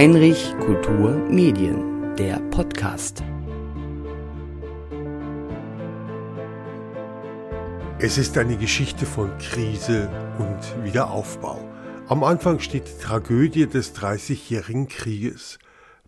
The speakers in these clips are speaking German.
Heinrich Kultur Medien, der Podcast. Es ist eine Geschichte von Krise und Wiederaufbau. Am Anfang steht die Tragödie des Dreißigjährigen Krieges.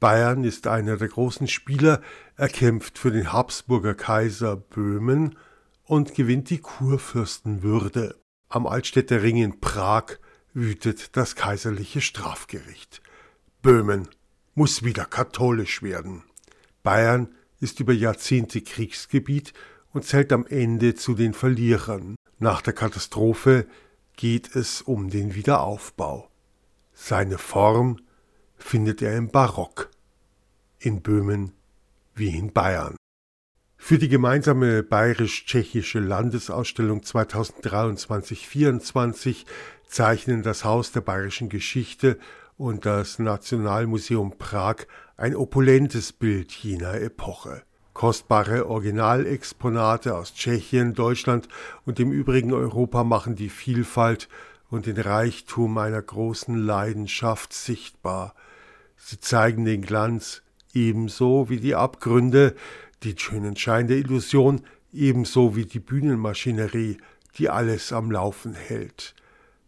Bayern ist einer der großen Spieler, er kämpft für den Habsburger Kaiser Böhmen und gewinnt die Kurfürstenwürde. Am Altstädter Ring in Prag wütet das kaiserliche Strafgericht. Böhmen muss wieder katholisch werden. Bayern ist über Jahrzehnte Kriegsgebiet und zählt am Ende zu den Verlierern. Nach der Katastrophe geht es um den Wiederaufbau. Seine Form findet er im Barock, in Böhmen wie in Bayern. Für die gemeinsame bayerisch-tschechische Landesausstellung 2023-24 zeichnen das Haus der bayerischen Geschichte und das Nationalmuseum Prag ein opulentes Bild jener Epoche. Kostbare Originalexponate aus Tschechien, Deutschland und dem übrigen Europa machen die Vielfalt und den Reichtum einer großen Leidenschaft sichtbar. Sie zeigen den Glanz ebenso wie die Abgründe, den schönen Schein der Illusion ebenso wie die Bühnenmaschinerie, die alles am Laufen hält.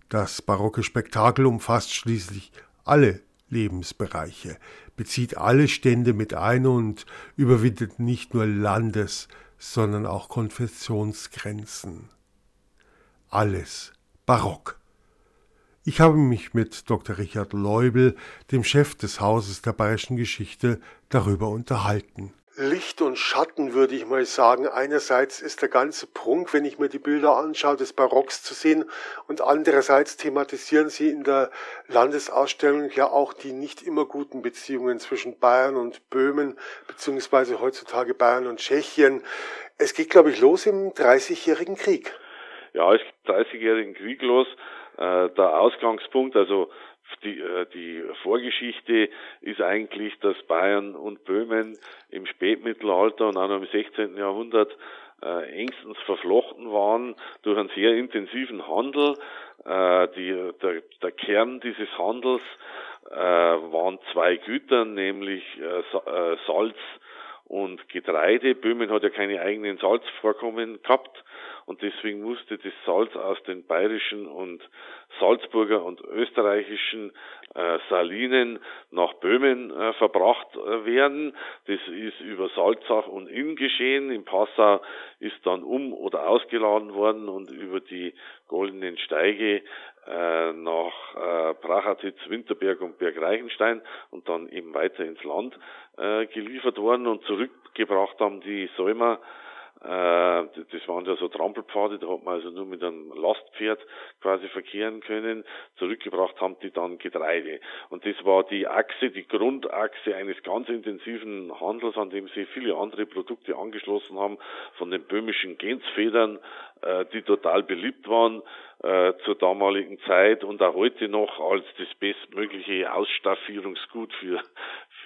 Das barocke Spektakel umfasst schließlich alle Lebensbereiche, bezieht alle Stände mit ein und überwindet nicht nur Landes, sondern auch Konfessionsgrenzen. Alles barock. Ich habe mich mit Dr. Richard Leubel, dem Chef des Hauses der bayerischen Geschichte, darüber unterhalten. Licht und Schatten, würde ich mal sagen. Einerseits ist der ganze Prunk, wenn ich mir die Bilder anschaue, des Barocks zu sehen und andererseits thematisieren sie in der Landesausstellung ja auch die nicht immer guten Beziehungen zwischen Bayern und Böhmen, beziehungsweise heutzutage Bayern und Tschechien. Es geht, glaube ich, los im Dreißigjährigen Krieg. Ja, es geht im Dreißigjährigen Krieg los. Äh, der Ausgangspunkt, also die, äh, die Vorgeschichte ist eigentlich, dass Bayern und Böhmen im Spätmittelalter und auch noch im 16. Jahrhundert äh, engstens verflochten waren durch einen sehr intensiven Handel. Äh, die, der, der Kern dieses Handels äh, waren zwei Güter, nämlich äh, äh, Salz und Getreide. Böhmen hat ja keine eigenen Salzvorkommen gehabt und deswegen musste das Salz aus den bayerischen und Salzburger und österreichischen äh, Salinen nach Böhmen äh, verbracht äh, werden. Das ist über Salzach und Inn geschehen. In Passau ist dann um- oder ausgeladen worden und über die goldenen Steige äh, nach äh, Prachatitz, Winterberg und Bergreichenstein und dann eben weiter ins Land äh, geliefert worden und zurückgebracht haben die Säumer das waren ja so Trampelpfade, da hat man also nur mit einem Lastpferd quasi verkehren können. Zurückgebracht haben die dann Getreide. Und das war die Achse, die Grundachse eines ganz intensiven Handels, an dem sie viele andere Produkte angeschlossen haben, von den böhmischen Gensfedern, äh, die total beliebt waren äh, zur damaligen Zeit und auch heute noch als das bestmögliche Ausstaffierungsgut für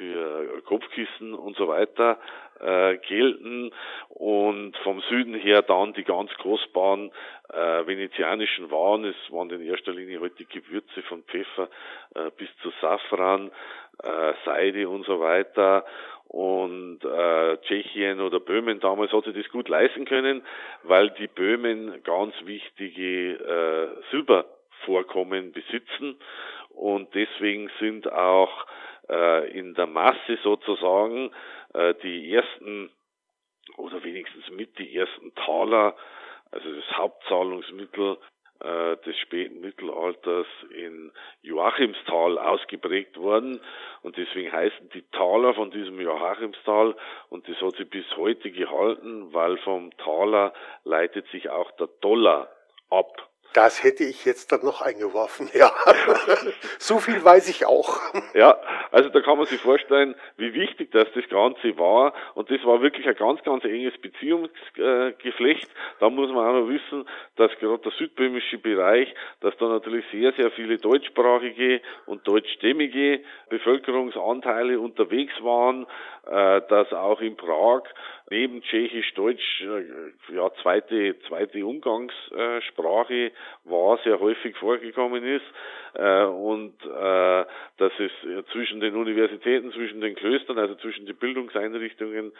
für Kopfkissen und so weiter äh, gelten und vom Süden her dann die ganz kostbaren äh, venezianischen Waren. Es waren in erster Linie halt die Gewürze von Pfeffer äh, bis zu Safran, äh, Seide und so weiter. Und äh, Tschechien oder Böhmen damals hat sich das gut leisten können, weil die Böhmen ganz wichtige äh, Silbervorkommen besitzen und deswegen sind auch in der Masse sozusagen äh, die ersten oder wenigstens mit die ersten Taler, also das Hauptzahlungsmittel äh, des späten Mittelalters in Joachimsthal ausgeprägt worden und deswegen heißen die Taler von diesem Joachimsthal und das hat sich bis heute gehalten, weil vom Taler leitet sich auch der Dollar ab. Das hätte ich jetzt dann noch eingeworfen, ja. so viel weiß ich auch. Ja, also da kann man sich vorstellen, wie wichtig das das Ganze war. Und das war wirklich ein ganz, ganz enges Beziehungsgeflecht. Da muss man auch noch wissen, dass gerade der südböhmische Bereich, dass da natürlich sehr, sehr viele deutschsprachige und deutschstämmige Bevölkerungsanteile unterwegs waren, dass auch in Prag neben Tschechisch, Deutsch, äh, ja, zweite, zweite Umgangssprache war, sehr häufig vorgekommen ist, äh, und äh, dass es zwischen den Universitäten, zwischen den Klöstern, also zwischen den Bildungseinrichtungen,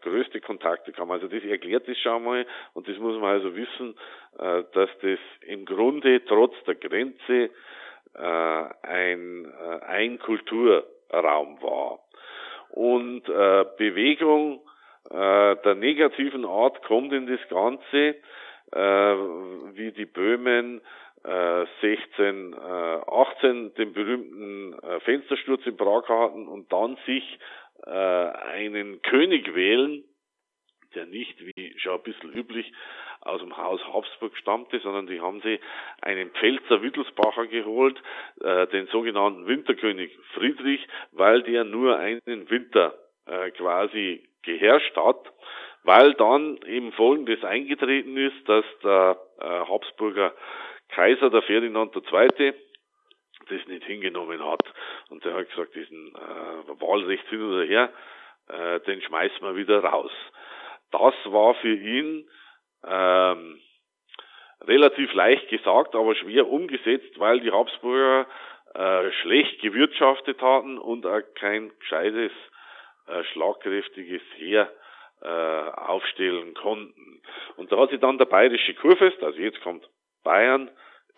größte Kontakte kam. Also das erklärt das schon mal, und das muss man also wissen, dass das im Grunde trotz der Grenze ein, ein Kulturraum war. Und äh, Bewegung äh, der negativen Art kommt in das Ganze, äh, wie die Böhmen äh, 16, äh, 18 den berühmten äh, Fenstersturz in Prag hatten und dann sich äh, einen König wählen, der nicht, wie schon ein bisschen üblich, aus dem Haus Habsburg stammte, sondern die haben sie einen Pfälzer Wittelsbacher geholt, äh, den sogenannten Winterkönig Friedrich, weil der nur einen Winter äh, quasi geherrscht hat, weil dann eben Folgendes eingetreten ist, dass der äh, Habsburger Kaiser, der Ferdinand II., das nicht hingenommen hat. Und der hat gesagt, diesen äh, Wahlrecht hin oder her, äh, den schmeißen wir wieder raus. Das war für ihn ähm, relativ leicht gesagt, aber schwer umgesetzt, weil die Habsburger äh, schlecht gewirtschaftet hatten und auch kein gescheites, äh, schlagkräftiges Heer äh, aufstellen konnten. Und da hat sich dann der bayerische Kurfürst, also jetzt kommt Bayern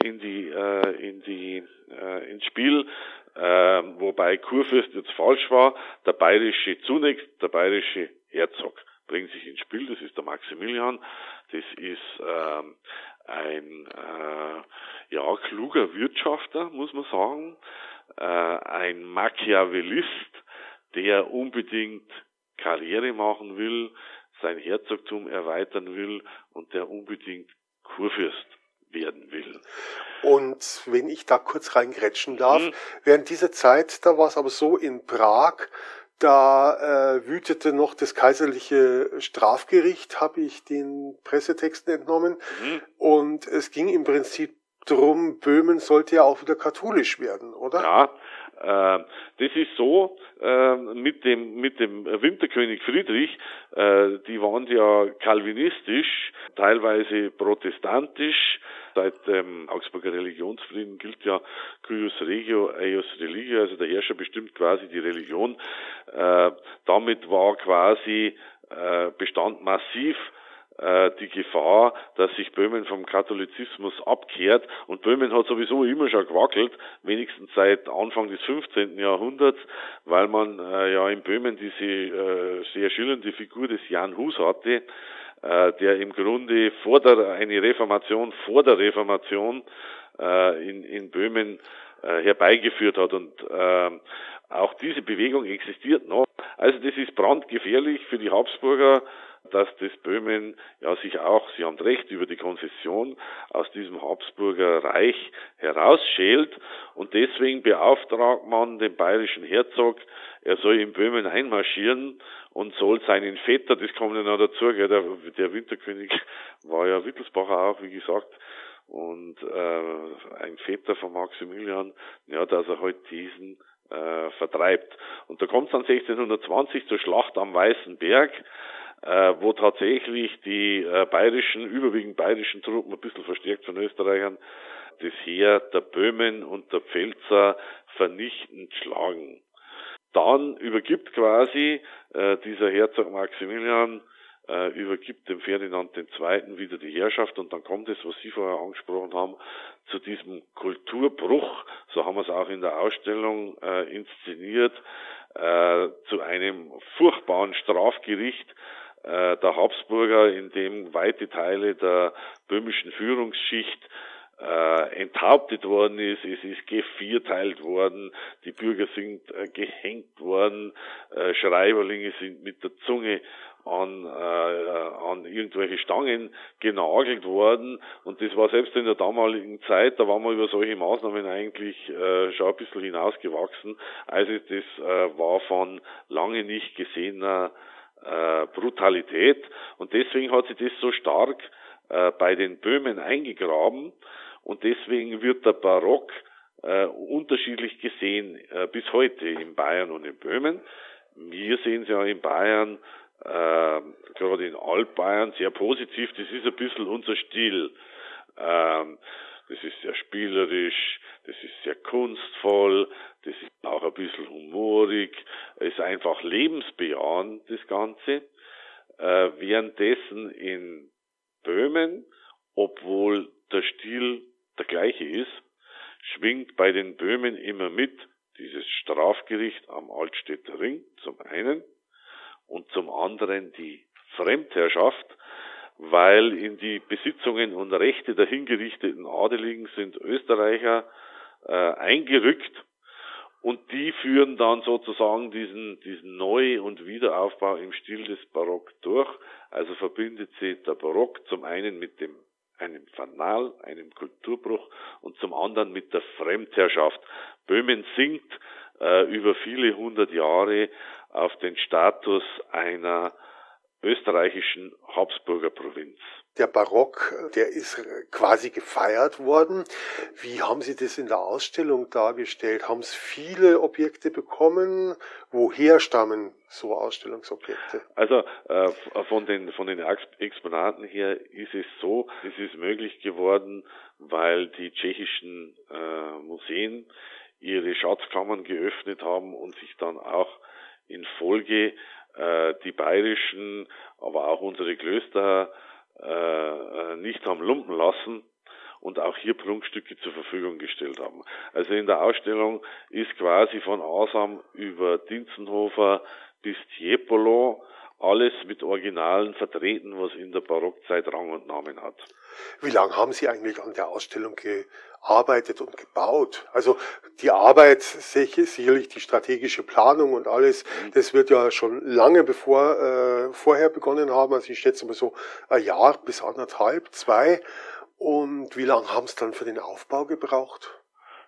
in die äh, in die äh, ins Spiel, äh, wobei Kurfürst jetzt falsch war, der bayerische zunächst der bayerische Herzog bringt sich ins Spiel. Das ist der Maximilian. Das ist ähm, ein äh, ja kluger Wirtschafter, muss man sagen, äh, ein Machiavellist, der unbedingt Karriere machen will, sein Herzogtum erweitern will und der unbedingt Kurfürst werden will. Und wenn ich da kurz reingrätschen darf, hm. während dieser Zeit, da war es aber so in Prag, da äh, wütete noch das kaiserliche Strafgericht, habe ich den Pressetexten entnommen. Mhm. Und es ging im Prinzip drum, Böhmen sollte ja auch wieder katholisch werden, oder? Ja, das ist so äh, mit dem mit dem Winterkönig Friedrich. Äh, die waren ja kalvinistisch, teilweise protestantisch. Seit dem Augsburger Religionsfrieden gilt ja cuius regio eius religio, also der Herrscher bestimmt quasi die Religion. Äh, damit war quasi äh, bestand massiv die Gefahr, dass sich Böhmen vom Katholizismus abkehrt. Und Böhmen hat sowieso immer schon gewackelt, wenigstens seit Anfang des 15. Jahrhunderts, weil man äh, ja in Böhmen diese äh, sehr schillernde Figur des Jan Hus hatte, äh, der im Grunde vor der, eine Reformation vor der Reformation äh, in, in Böhmen äh, herbeigeführt hat. Und äh, auch diese Bewegung existiert noch. Also das ist brandgefährlich für die Habsburger dass das Böhmen ja sich auch, Sie haben recht, über die Konfession aus diesem Habsburger Reich herausschält und deswegen beauftragt man den bayerischen Herzog, er soll in Böhmen einmarschieren und soll seinen Vetter, das kommt ja noch dazu, der, der Winterkönig war ja Wittelsbacher auch, wie gesagt, und äh, ein Vetter von Maximilian, ja, dass er halt diesen äh, vertreibt. Und da kommt es dann 1620 zur Schlacht am Weißen Berg wo tatsächlich die äh, bayerischen, überwiegend bayerischen Truppen, ein bisschen verstärkt von Österreichern, das Heer der Böhmen und der Pfälzer vernichtend schlagen. Dann übergibt quasi äh, dieser Herzog Maximilian äh, übergibt dem Ferdinand II. wieder die Herrschaft und dann kommt es, was Sie vorher angesprochen haben, zu diesem Kulturbruch, so haben wir es auch in der Ausstellung äh, inszeniert, äh, zu einem furchtbaren Strafgericht, äh, der Habsburger, in dem weite Teile der böhmischen Führungsschicht äh, enthauptet worden ist, es ist gevierteilt worden, die Bürger sind äh, gehängt worden, äh, Schreiberlinge sind mit der Zunge an, äh, an irgendwelche Stangen genagelt worden. Und das war selbst in der damaligen Zeit, da waren wir über solche Maßnahmen eigentlich äh, schon ein bisschen hinausgewachsen. Also das äh, war von lange nicht gesehener äh, Brutalität. Und deswegen hat sich das so stark äh, bei den Böhmen eingegraben. Und deswegen wird der Barock äh, unterschiedlich gesehen äh, bis heute in Bayern und in Böhmen. wir sehen es ja in Bayern, äh, gerade in Altbayern, sehr positiv. Das ist ein bisschen unser Stil. Ähm, das ist sehr spielerisch, das ist sehr kunstvoll, das ist auch ein bisschen humorig, ist einfach lebensbejahend, das Ganze. Äh, währenddessen in Böhmen, obwohl der Stil der gleiche ist, schwingt bei den Böhmen immer mit dieses Strafgericht am Altstädter Ring zum einen und zum anderen die Fremdherrschaft, weil in die Besitzungen und Rechte der hingerichteten Adeligen sind Österreicher äh, eingerückt und die führen dann sozusagen diesen, diesen Neu- und Wiederaufbau im Stil des Barock durch. Also verbindet sie der Barock zum einen mit dem einem Fanal, einem Kulturbruch und zum anderen mit der Fremdherrschaft. Böhmen sinkt äh, über viele hundert Jahre auf den Status einer österreichischen Habsburger Provinz. Der Barock, der ist quasi gefeiert worden. Wie haben Sie das in der Ausstellung dargestellt? Haben es viele Objekte bekommen? Woher stammen so Ausstellungsobjekte? Also äh, von den von den Exponaten her ist es so, es ist möglich geworden, weil die tschechischen äh, Museen ihre Schatzkammern geöffnet haben und sich dann auch in Folge äh, die bayerischen, aber auch unsere Klöster äh, äh, nicht haben lumpen lassen und auch hier Prunkstücke zur Verfügung gestellt haben. Also in der Ausstellung ist quasi von Asam über Dinzenhofer bis Tiepolo alles mit Originalen vertreten, was in der Barockzeit Rang und Namen hat. Wie lange haben Sie eigentlich an der Ausstellung gearbeitet und gebaut? Also die Arbeit, sicherlich die strategische Planung und alles, mhm. das wird ja schon lange bevor äh, vorher begonnen haben. Also ich schätze mal so ein Jahr bis anderthalb, zwei. Und wie lange haben Sie dann für den Aufbau gebraucht?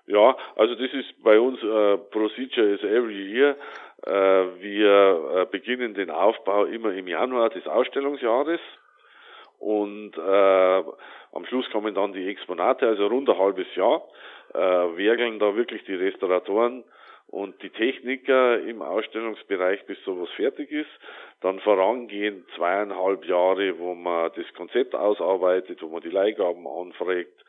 Ja, also das ist bei uns uh, Procedure is every year. Uh, wir uh, beginnen den Aufbau immer im Januar des Ausstellungsjahres und äh, am Schluss kommen dann die Exponate, also rund ein halbes Jahr, äh, werkeln da wirklich die Restauratoren und die Techniker im Ausstellungsbereich, bis sowas fertig ist. Dann vorangehen zweieinhalb Jahre, wo man das Konzept ausarbeitet, wo man die Leihgaben anfragt,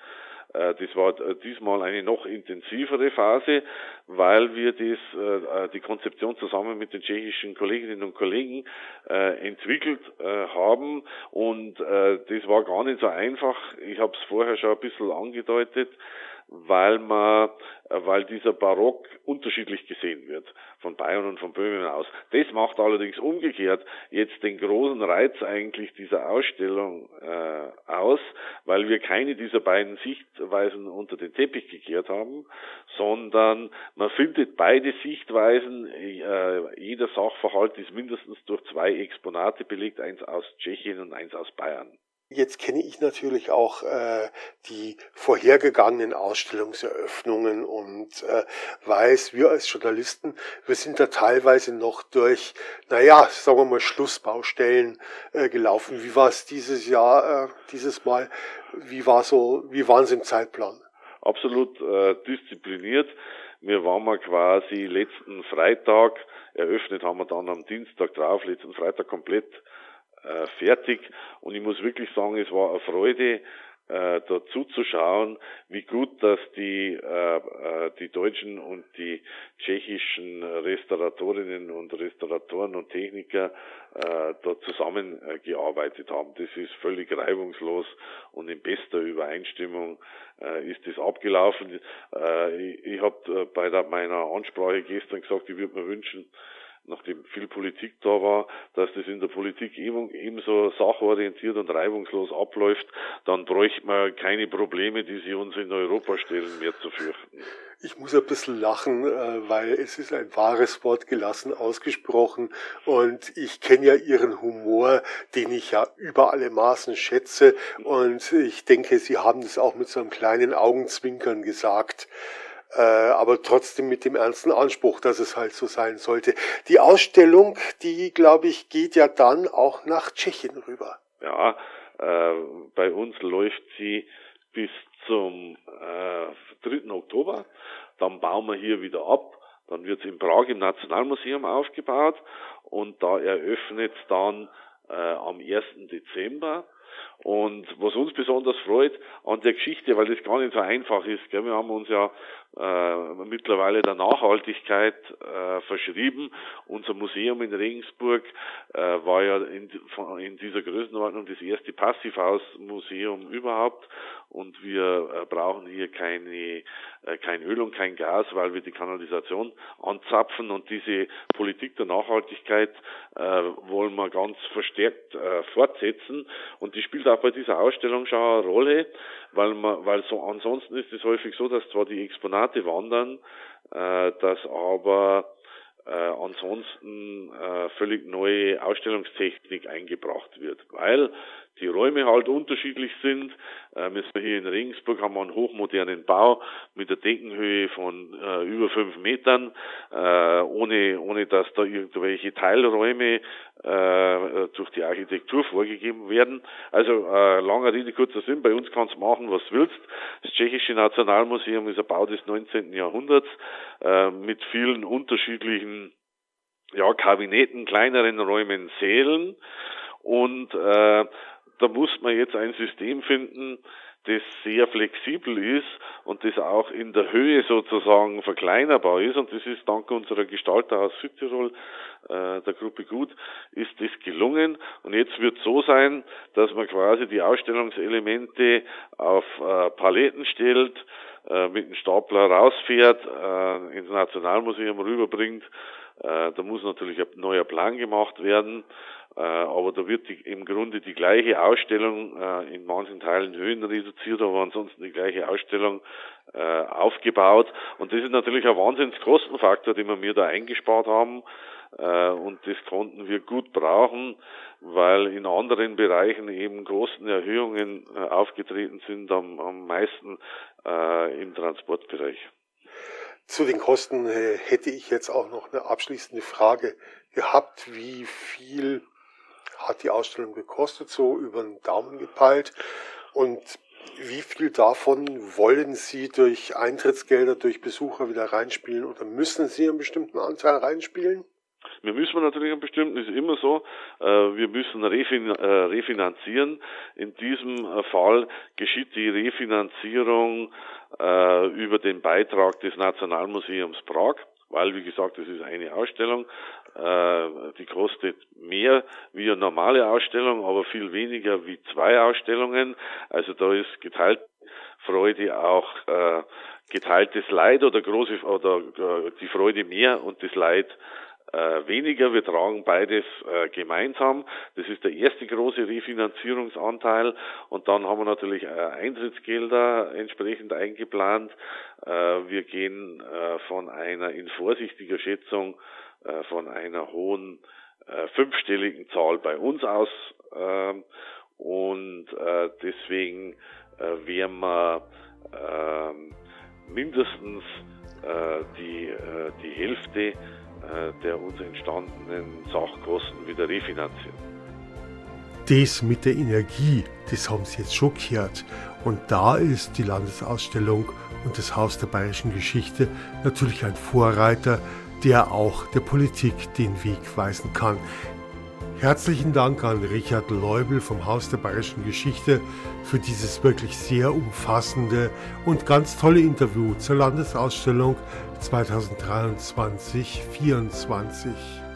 das war äh, diesmal eine noch intensivere Phase, weil wir das, äh, die Konzeption zusammen mit den tschechischen Kolleginnen und Kollegen entwickelt haben und das war gar nicht so einfach. Ich habe es vorher schon ein bisschen angedeutet weil man, äh, weil dieser Barock unterschiedlich gesehen wird von Bayern und von Böhmen aus. Das macht allerdings umgekehrt jetzt den großen Reiz eigentlich dieser Ausstellung äh, aus, weil wir keine dieser beiden Sichtweisen unter den Teppich gekehrt haben, sondern man findet beide Sichtweisen. Äh, jeder Sachverhalt ist mindestens durch zwei Exponate belegt, eins aus Tschechien und eins aus Bayern. Jetzt kenne ich natürlich auch äh, die vorhergegangenen Ausstellungseröffnungen und äh, weiß, wir als Journalisten, wir sind da teilweise noch durch, naja, sagen wir mal, Schlussbaustellen äh, gelaufen. Wie war es dieses Jahr, äh, dieses Mal? Wie war so, wie waren Sie im Zeitplan? Absolut äh, diszipliniert. Wir waren mal quasi letzten Freitag, eröffnet haben wir dann am Dienstag drauf, letzten Freitag komplett äh, fertig. Und ich muss wirklich sagen, es war eine Freude, äh, dazu zu schauen, wie gut dass die, äh, äh, die deutschen und die tschechischen Restauratorinnen und Restauratoren und Techniker äh, dort zusammengearbeitet haben. Das ist völlig reibungslos und in bester Übereinstimmung äh, ist das abgelaufen. Äh, ich ich habe äh, bei der, meiner Ansprache gestern gesagt, ich würde mir wünschen, nachdem viel Politik da war, dass das in der Politik ebenso sachorientiert und reibungslos abläuft, dann bräuchte man keine Probleme, die sie uns in Europa stellen, mehr zu fürchten. Ich muss ein bisschen lachen, äh, weil es ist ein wahres Wort gelassen ausgesprochen. Und ich kenne ja Ihren Humor, den ich ja über alle Maßen schätze. Und ich denke, Sie haben das auch mit so einem kleinen Augenzwinkern gesagt äh, aber trotzdem mit dem ernsten Anspruch, dass es halt so sein sollte. Die Ausstellung, die, glaube ich, geht ja dann auch nach Tschechien rüber. Ja, äh, bei uns läuft sie bis zum äh, 3. Oktober. Dann bauen wir hier wieder ab Dann wird es in Prag im Nationalmuseum aufgebaut und da eröffnet dann äh, am 1. Dezember und was uns besonders freut an der Geschichte, weil das gar nicht so einfach ist, gell? wir haben uns ja äh, mittlerweile der Nachhaltigkeit äh, verschrieben. Unser Museum in Regensburg äh, war ja in, in, dieser Größenordnung das erste Passivhausmuseum überhaupt und wir äh, brauchen hier keine, äh, kein Öl und kein Gas, weil wir die Kanalisation anzapfen und diese Politik der Nachhaltigkeit äh, wollen wir ganz verstärkt fortsetzen und die spielt auch bei dieser Ausstellung schon eine Rolle, weil man, weil so ansonsten ist es häufig so, dass zwar die Exponate wandern, äh, dass aber äh, ansonsten äh, völlig neue Ausstellungstechnik eingebracht wird, weil die Räume halt unterschiedlich sind. Ähm, jetzt hier in Regensburg haben wir einen hochmodernen Bau mit der Deckenhöhe von äh, über fünf Metern, äh, ohne, ohne dass da irgendwelche Teilräume äh, durch die Architektur vorgegeben werden. Also äh, langer Rede, kurzer Sinn, bei uns kannst du machen, was du willst. Das Tschechische Nationalmuseum ist ein Bau des 19. Jahrhunderts äh, mit vielen unterschiedlichen ja, Kabinetten, kleineren Räumen, Sälen und äh, da muss man jetzt ein System finden, das sehr flexibel ist und das auch in der Höhe sozusagen verkleinerbar ist. Und das ist dank unserer Gestalter aus Südtirol, äh, der Gruppe Gut, ist das gelungen. Und jetzt wird so sein, dass man quasi die Ausstellungselemente auf äh, Paletten stellt, äh, mit dem Stapler rausfährt, äh, ins Nationalmuseum rüberbringt. Äh, da muss natürlich ein neuer Plan gemacht werden. Äh, aber da wird die, im Grunde die gleiche Ausstellung äh, in manchen Teilen Höhen reduziert, aber ansonsten die gleiche Ausstellung aufgebaut. Und das ist natürlich ein Wahnsinnskostenfaktor, den wir mir da eingespart haben. Und das konnten wir gut brauchen, weil in anderen Bereichen eben großen Erhöhungen äh, aufgetreten sind, am, am meisten im Transportbereich. Zu den Kosten äh, hätte ich jetzt auch noch eine abschließende Frage gehabt. Wie viel hat die Ausstellung gekostet, so über den Daumen gepeilt. Und wie viel davon wollen Sie durch Eintrittsgelder, durch Besucher wieder reinspielen oder müssen Sie einen bestimmten Anteil reinspielen? Wir müssen natürlich einen bestimmten, ist immer so, äh, wir müssen äh, refinanzieren. In diesem äh, Fall geschieht die Refinanzierung über den Beitrag des Nationalmuseums Prag weil, wie gesagt, das ist eine Ausstellung, die kostet mehr wie eine normale Ausstellung, aber viel weniger wie zwei Ausstellungen. Also da ist geteilt Freude auch geteiltes Leid oder große oder die Freude mehr und das Leid äh, weniger. Wir tragen beides äh, gemeinsam. Das ist der erste große Refinanzierungsanteil. Und dann haben wir natürlich äh, Eintrittsgelder entsprechend eingeplant. Äh, wir gehen äh, von einer in vorsichtiger Schätzung äh, von einer hohen fünfstelligen Zahl bei uns aus. Ähm, und deswegen werden wir ähm, mindestens die, die Hälfte der uns entstandenen Sachkosten wieder refinanzieren. Das mit der Energie, das haben sie jetzt schon gehört. Und da ist die Landesausstellung und das Haus der bayerischen Geschichte natürlich ein Vorreiter, der auch der Politik den Weg weisen kann. Herzlichen Dank an Richard Leubel vom Haus der Bayerischen Geschichte für dieses wirklich sehr umfassende und ganz tolle Interview zur Landesausstellung 2023-24.